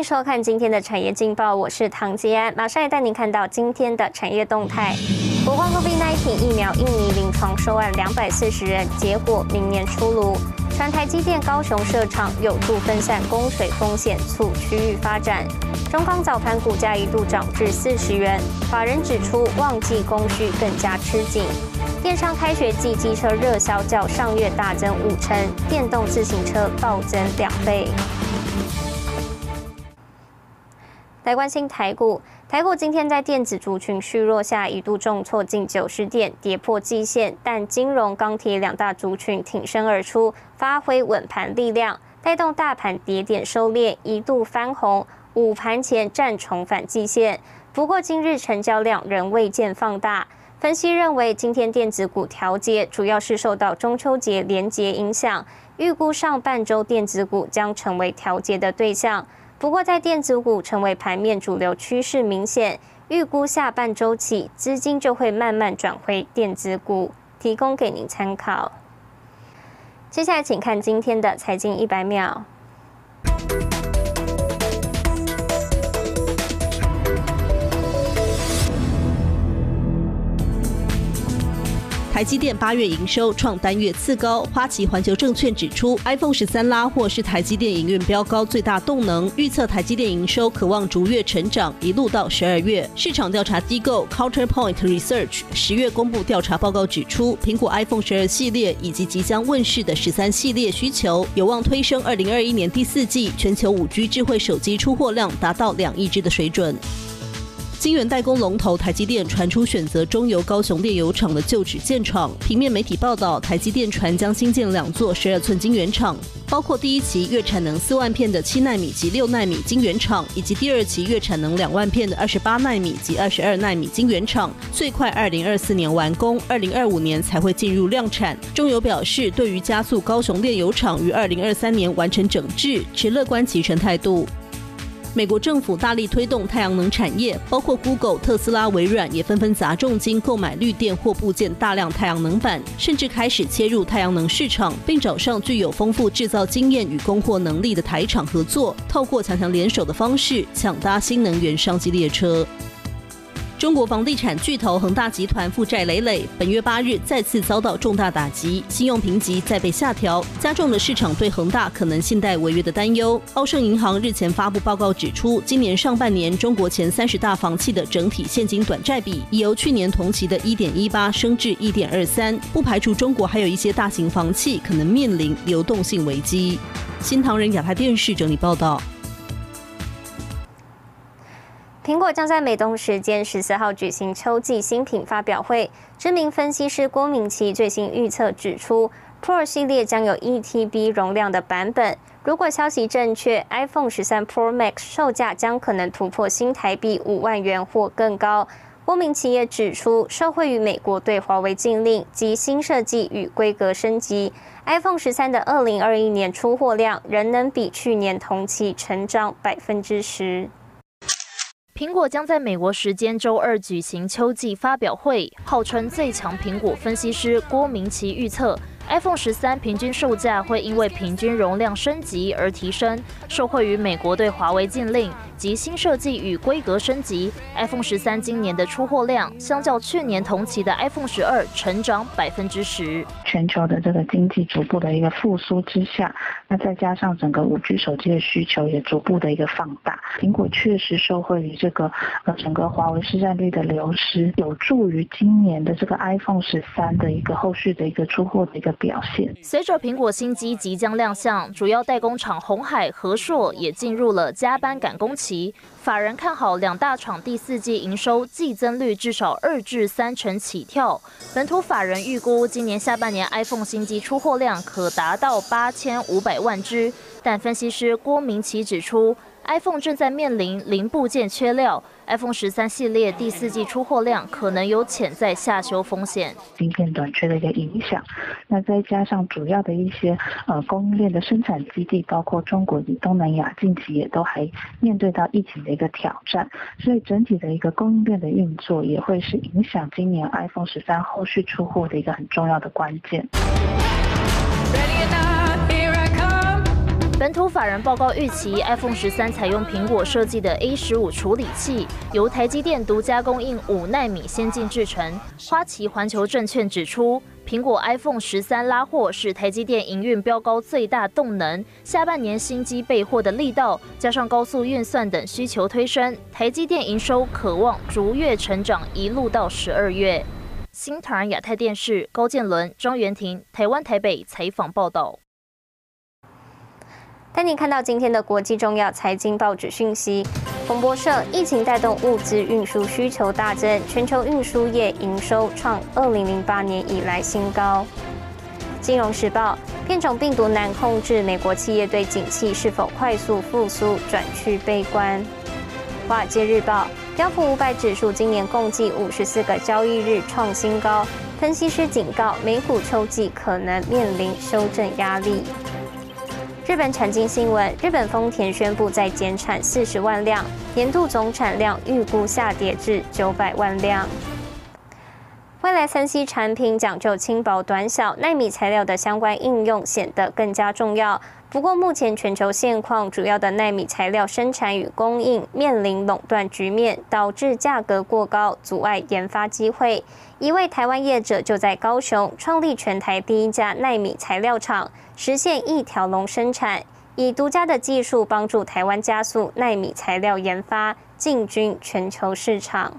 迎收看今天的产业劲报，我是唐吉安，马上来带您看到今天的产业动态。国光 COVID-19 疫苗印尼临床收案两百四十人，结果明年出炉。传台积电高雄设厂有助分散供水风险，促区域发展。中钢早盘股价一度涨至四十元，法人指出旺季供需更加吃紧。电商开学季机车热销较上月大增五成，电动自行车暴增两倍。来关心台股，台股今天在电子族群虚弱下，一度重挫近九十点，跌破季线。但金融、钢铁两大族群挺身而出，发挥稳盘力量，带动大盘跌点收敛，一度翻红。午盘前暂重返季线，不过今日成交量仍未见放大。分析认为，今天电子股调节主要是受到中秋节连结影响，预估上半周电子股将成为调节的对象。不过，在电子股成为盘面主流趋势明显，预估下半周起资金就会慢慢转回电子股，提供给您参考。接下来，请看今天的财经一百秒。台积电八月营收创单月次高，花旗环球证券指出，iPhone 十三拉货是台积电营运飙高最大动能，预测台积电营收渴望逐月成长，一路到十二月。市场调查机构 Counterpoint Research 十月公布调查报告指出，苹果 iPhone 十二系列以及即将问世的十三系列需求有望推升二零二一年第四季全球五 G 智慧手机出货量达到两亿只的水准。晶圆代工龙头台积电传出选择中油高雄炼油厂的旧址建厂。平面媒体报道，台积电传将新建两座十二寸晶圆厂，包括第一期月产能四万片的七纳米及六纳米晶圆厂，以及第二期月产能两万片的二十八纳米及二十二纳米晶圆厂，最快二零二四年完工，二零二五年才会进入量产。中油表示，对于加速高雄炼油厂于二零二三年完成整治，持乐观其成态度。美国政府大力推动太阳能产业，包括 Google、特斯拉、微软也纷纷砸重金购买绿电或部件大量太阳能板，甚至开始切入太阳能市场，并找上具有丰富制造经验与供货能力的台厂合作，透过强强联手的方式抢搭新能源商机列车。中国房地产巨头恒大集团负债累累，本月八日再次遭到重大打击，信用评级再被下调，加重了市场对恒大可能信贷违约的担忧。澳盛银行日前发布报告指出，今年上半年中国前三十大房企的整体现金短债比已由去年同期的一点一八升至一点二三，不排除中国还有一些大型房企可能面临流动性危机。新唐人亚太电视整理报道。苹果将在美东时间十四号举行秋季新品发表会。知名分析师郭明奇最新预测指出，Pro 系列将有1 TB 容量的版本。如果消息正确，iPhone 十三 Pro Max 售价将可能突破新台币五万元或更高。郭明奇也指出，受惠于美国对华为禁令及新设计与规格升级，iPhone 十三的二零二一年出货量仍能比去年同期成长百分之十。苹果将在美国时间周二举行秋季发表会，号称最强苹果分析师郭明奇预测。iPhone 十三平均售价会因为平均容量升级而提升，受惠于美国对华为禁令及新设计与规格升级。iPhone 十三今年的出货量相较去年同期的 iPhone 十二成长百分之十。全球的这个经济逐步的一个复苏之下，那再加上整个五 G 手机的需求也逐步的一个放大，苹果确实受惠于这个呃整个华为市占率的流失，有助于今年的这个 iPhone 十三的一个后续的一个出货的一个。表现。随着苹果新机即将亮相，主要代工厂红海、和硕也进入了加班赶工期。法人看好两大厂第四季营收季增率至少二至三成起跳。本土法人预估今年下半年 iPhone 新机出货量可达到八千五百万只，但分析师郭明奇指出。iPhone 正在面临零部件缺料，iPhone 十三系列第四季出货量可能有潜在下修风险。芯片短缺的一个影响，那再加上主要的一些呃供应链的生产基地，包括中国及东南亚，近期也都还面对到疫情的一个挑战，所以整体的一个供应链的运作也会是影响今年 iPhone 十三后续出货的一个很重要的关键。本土法人报告预期，iPhone 十三采用苹果设计的 A 十五处理器，由台积电独家供应五纳米先进制程。花旗环球证券指出，苹果 iPhone 十三拉货是台积电营运飙高最大动能。下半年新机备货的力道，加上高速运算等需求推升，台积电营收渴望逐月成长，一路到十二月。新唐亚太电视高建伦、庄元婷，台湾台北采访报道。带您看到今天的国际重要财经报纸讯息。彭博社：疫情带动物资运输需求大增，全球运输业营收创二零零八年以来新高。金融时报：变种病毒难控制，美国企业对景气是否快速复苏转趋悲观。华尔街日报：标普五百指数今年共计五十四个交易日创新高，分析师警告，美股秋季可能面临修正压力。日本产经新闻：日本丰田宣布再减产四十万辆，年度总产量预估下跌至九百万辆。未来三 C 产品讲究轻薄短小，纳米材料的相关应用显得更加重要。不过，目前全球现况，主要的纳米材料生产与供应面临垄断局面，导致价格过高，阻碍研发机会。一位台湾业者就在高雄创立全台第一家纳米材料厂。实现一条龙生产，以独家的技术帮助台湾加速纳米材料研发，进军全球市场。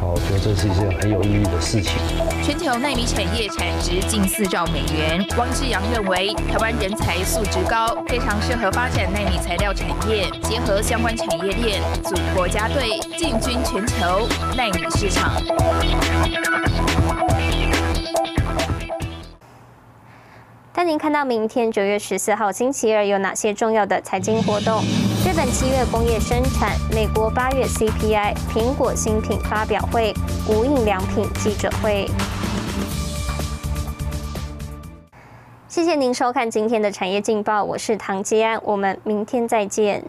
好，我觉得这是一件很有意义的事情。全球纳米产业产值近四兆美元。汪志阳认为，台湾人才素质高，非常适合发展纳米材料产业，结合相关产业链，组国家队，进军全球纳米市场。带您看到明天九月十四号星期二有哪些重要的财经活动。日本七月工业生产，美国八月 CPI，苹果新品发表会，无印良品记者会。谢谢您收看今天的产业劲报，我是唐吉安，我们明天再见。